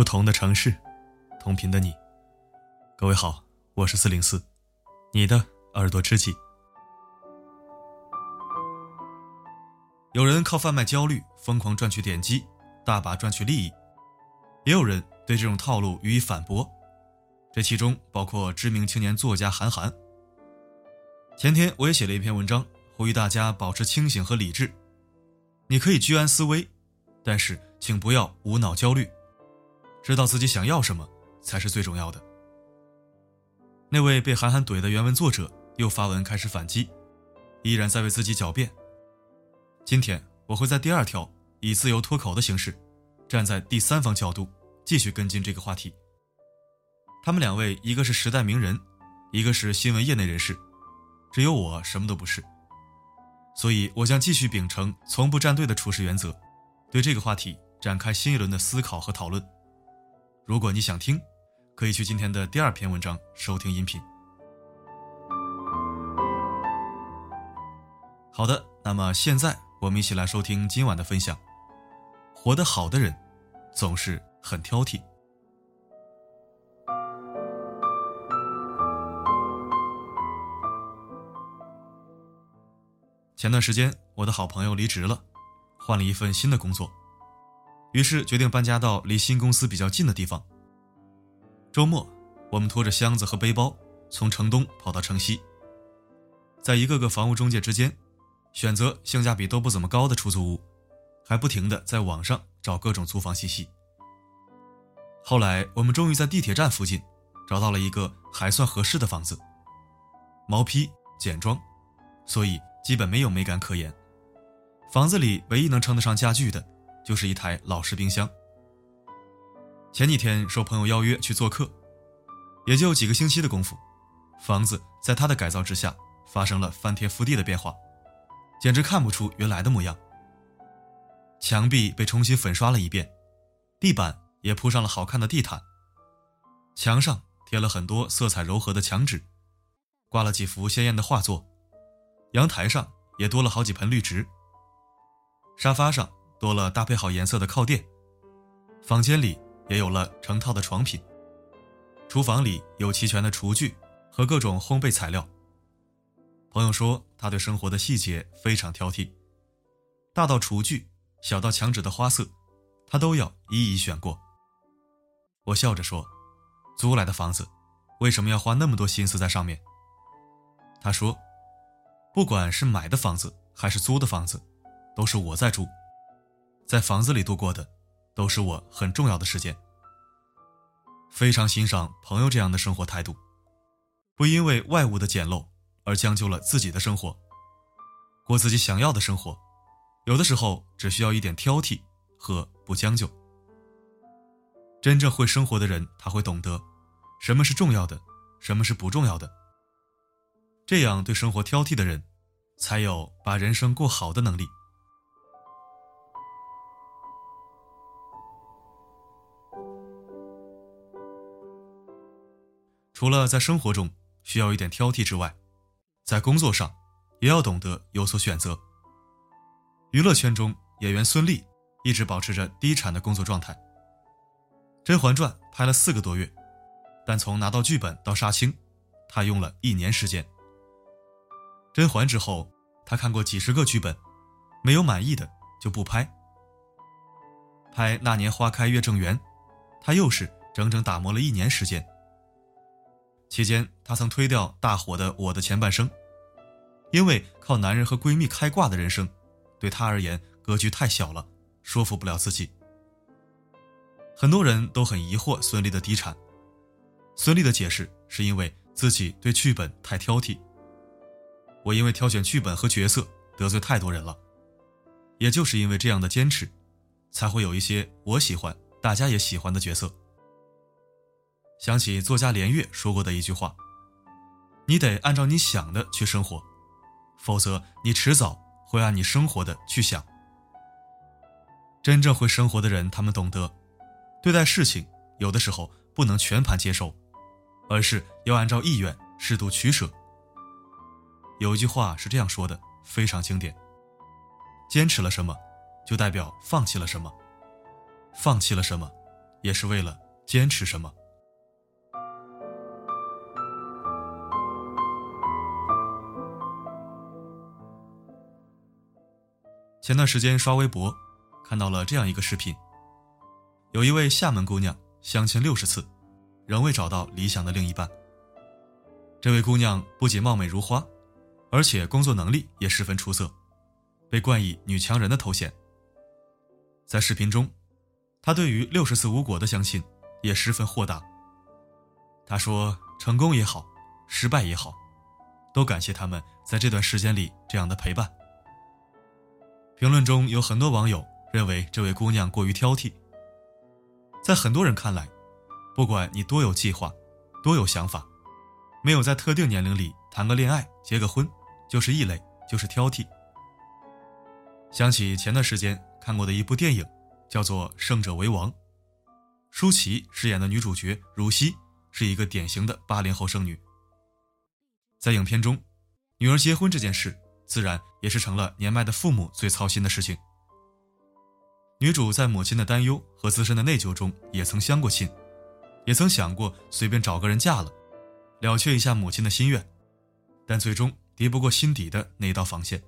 不同的城市，同频的你。各位好，我是四零四，你的耳朵知己。有人靠贩卖焦虑疯狂赚取点击，大把赚取利益；也有人对这种套路予以反驳。这其中包括知名青年作家韩寒。前天我也写了一篇文章，呼吁大家保持清醒和理智。你可以居安思危，但是请不要无脑焦虑。知道自己想要什么才是最重要的。那位被韩寒怼的原文作者又发文开始反击，依然在为自己狡辩。今天我会在第二条以自由脱口的形式，站在第三方角度继续跟进这个话题。他们两位，一个是时代名人，一个是新闻业内人士，只有我什么都不是，所以我将继续秉承从不站队的处事原则，对这个话题展开新一轮的思考和讨论。如果你想听，可以去今天的第二篇文章收听音频。好的，那么现在我们一起来收听今晚的分享。活得好的人，总是很挑剔。前段时间，我的好朋友离职了，换了一份新的工作，于是决定搬家到离新公司比较近的地方。周末，我们拖着箱子和背包从城东跑到城西，在一个个房屋中介之间，选择性价比都不怎么高的出租屋，还不停的在网上找各种租房信息。后来，我们终于在地铁站附近找到了一个还算合适的房子，毛坯简装，所以。基本没有美感可言，房子里唯一能称得上家具的，就是一台老式冰箱。前几天受朋友邀约去做客，也就几个星期的功夫，房子在他的改造之下发生了翻天覆地的变化，简直看不出原来的模样。墙壁被重新粉刷了一遍，地板也铺上了好看的地毯，墙上贴了很多色彩柔和的墙纸，挂了几幅鲜艳的画作。阳台上也多了好几盆绿植，沙发上多了搭配好颜色的靠垫，房间里也有了成套的床品，厨房里有齐全的厨具和各种烘焙材料。朋友说他对生活的细节非常挑剔，大到厨具，小到墙纸的花色，他都要一一选过。我笑着说：“租来的房子，为什么要花那么多心思在上面？”他说。不管是买的房子还是租的房子，都是我在住，在房子里度过的，都是我很重要的时间。非常欣赏朋友这样的生活态度，不因为外物的简陋而将就了自己的生活，过自己想要的生活，有的时候只需要一点挑剔和不将就。真正会生活的人，他会懂得什么是重要的，什么是不重要的。这样对生活挑剔的人，才有把人生过好的能力。除了在生活中需要一点挑剔之外，在工作上也要懂得有所选择。娱乐圈中，演员孙俪一直保持着低产的工作状态。《甄嬛传》拍了四个多月，但从拿到剧本到杀青，她用了一年时间。甄嬛之后，他看过几十个剧本，没有满意的就不拍。拍《那年花开月正圆》，他又是整整打磨了一年时间。期间，他曾推掉大火的《我的前半生》，因为靠男人和闺蜜开挂的人生，对他而言格局太小了，说服不了自己。很多人都很疑惑孙俪的低产，孙俪的解释是因为自己对剧本太挑剔。我因为挑选剧本和角色得罪太多人了，也就是因为这样的坚持，才会有一些我喜欢、大家也喜欢的角色。想起作家连岳说过的一句话：“你得按照你想的去生活，否则你迟早会按你生活的去想。”真正会生活的人，他们懂得，对待事情有的时候不能全盘接受，而是要按照意愿适度取舍。有一句话是这样说的，非常经典：坚持了什么，就代表放弃了什么；放弃了什么，也是为了坚持什么。前段时间刷微博，看到了这样一个视频。有一位厦门姑娘相亲六十次，仍未找到理想的另一半。这位姑娘不仅貌美如花，而且工作能力也十分出色，被冠以“女强人”的头衔。在视频中，她对于六十次无果的相亲也十分豁达。她说：“成功也好，失败也好，都感谢他们在这段时间里这样的陪伴。”评论中有很多网友认为这位姑娘过于挑剔。在很多人看来，不管你多有计划，多有想法，没有在特定年龄里谈个恋爱、结个婚，就是异类，就是挑剔。想起前段时间看过的一部电影，叫做《胜者为王》，舒淇饰演的女主角如熙是一个典型的八零后剩女。在影片中，女儿结婚这件事。自然也是成了年迈的父母最操心的事情。女主在母亲的担忧和自身的内疚中，也曾相过亲，也曾想过随便找个人嫁了，了却一下母亲的心愿，但最终敌不过心底的那一道防线。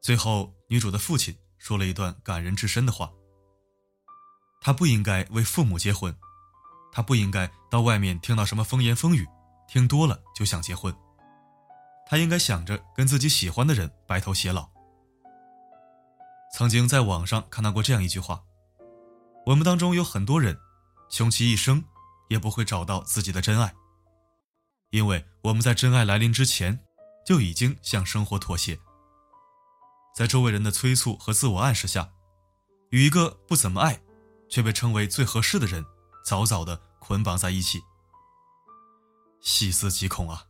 最后，女主的父亲说了一段感人至深的话：“她不应该为父母结婚，她不应该到外面听到什么风言风语，听多了就想结婚。”他应该想着跟自己喜欢的人白头偕老。曾经在网上看到过这样一句话：我们当中有很多人，穷其一生也不会找到自己的真爱，因为我们在真爱来临之前，就已经向生活妥协，在周围人的催促和自我暗示下，与一个不怎么爱，却被称为最合适的人，早早的捆绑在一起。细思极恐啊！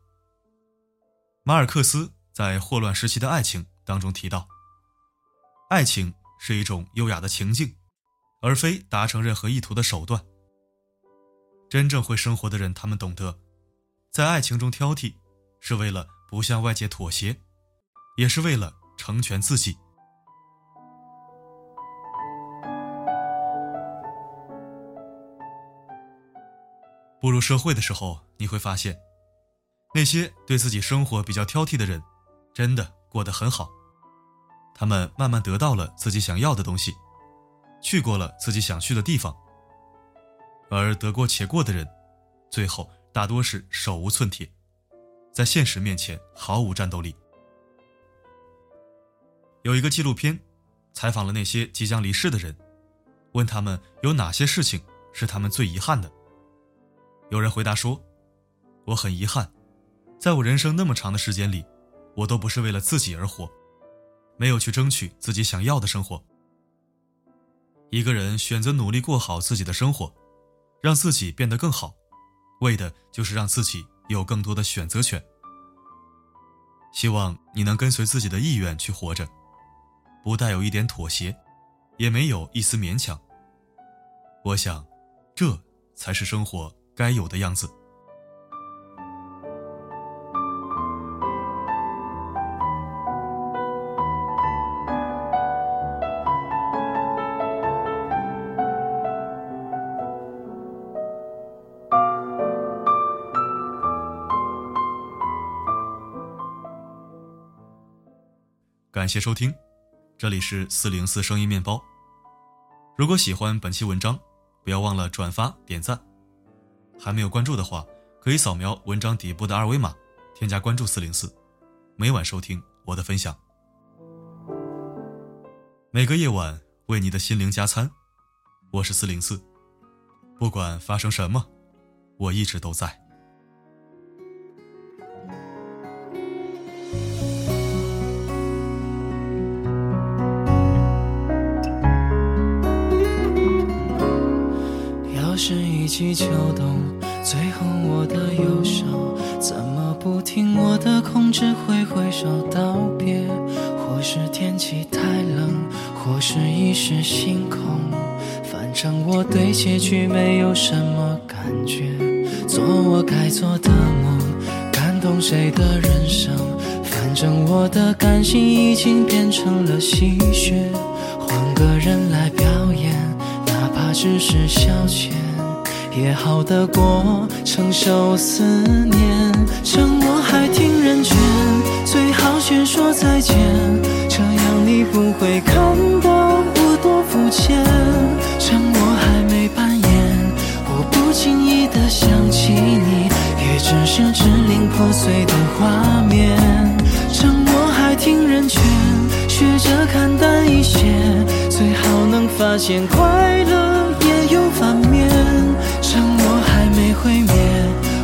马尔克斯在《霍乱时期的爱情》当中提到，爱情是一种优雅的情境，而非达成任何意图的手段。真正会生活的人，他们懂得，在爱情中挑剔，是为了不向外界妥协，也是为了成全自己。步入社会的时候，你会发现。那些对自己生活比较挑剔的人，真的过得很好。他们慢慢得到了自己想要的东西，去过了自己想去的地方。而得过且过的人，最后大多是手无寸铁，在现实面前毫无战斗力。有一个纪录片，采访了那些即将离世的人，问他们有哪些事情是他们最遗憾的。有人回答说：“我很遗憾。”在我人生那么长的时间里，我都不是为了自己而活，没有去争取自己想要的生活。一个人选择努力过好自己的生活，让自己变得更好，为的就是让自己有更多的选择权。希望你能跟随自己的意愿去活着，不带有一点妥协，也没有一丝勉强。我想，这才是生活该有的样子。感谢收听，这里是四零四声音面包。如果喜欢本期文章，不要忘了转发点赞。还没有关注的话，可以扫描文章底部的二维码，添加关注四零四，每晚收听我的分享。每个夜晚为你的心灵加餐，我是四零四，不管发生什么，我一直都在。起秋冬，最后我的右手怎么不听我的控制，挥挥手道别？或是天气太冷，或是一时心空，反正我对结局没有什么感觉。做我该做的梦，感动谁的人生？反正我的感性已经变成了戏谑，换个人来表演，哪怕。只是消遣，也好得过承受思念。趁我还听人劝，最好先说再见，这样你不会看到我多肤浅。趁我还没扮演，我不经意的想起你，也只是支离破碎的画面。趁我还听人劝，学着看淡一些，最好能发现快乐。没毁灭，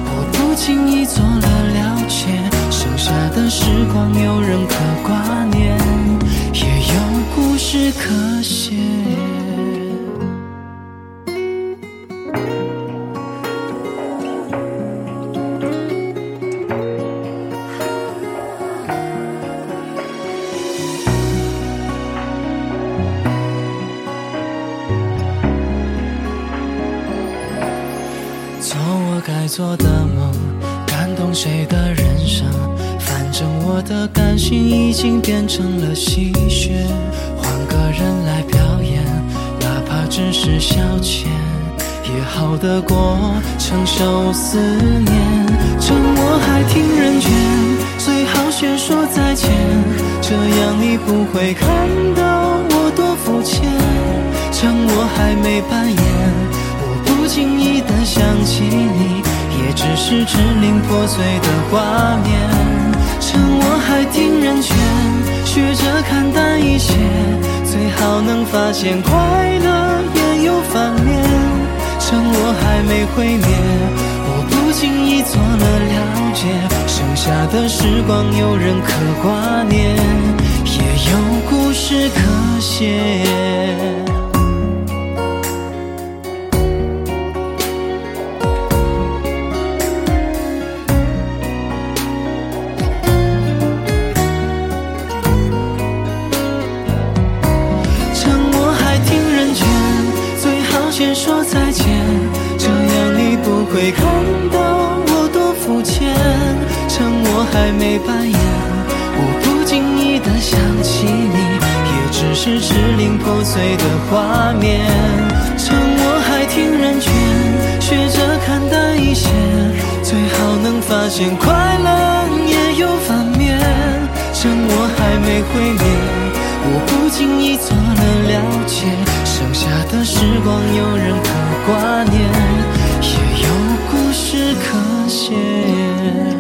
我不经意做了了解，剩下的时光有人可挂念，也有故事可写。做的梦，感动谁的人生？反正我的感性已经变成了戏谑，换个人来表演，哪怕只是消遣，也好得过承受思念。趁我还挺人劝，最好先说再见，这样你不会看到我多肤浅。趁我还没扮演。我不经意的想起你，也只是支离破碎的画面。趁我还听人劝，学着看淡一些，最好能发现快乐也有反面。趁我还没毁灭，我不经意做了了解，剩下的时光有人可挂念，也有故事可写。破碎的画面。趁我还挺人劝，学着看淡一些，最好能发现快乐也有反面。趁我还没毁灭，我不经意做了了解。剩下的时光，有人可挂念，也有故事可写。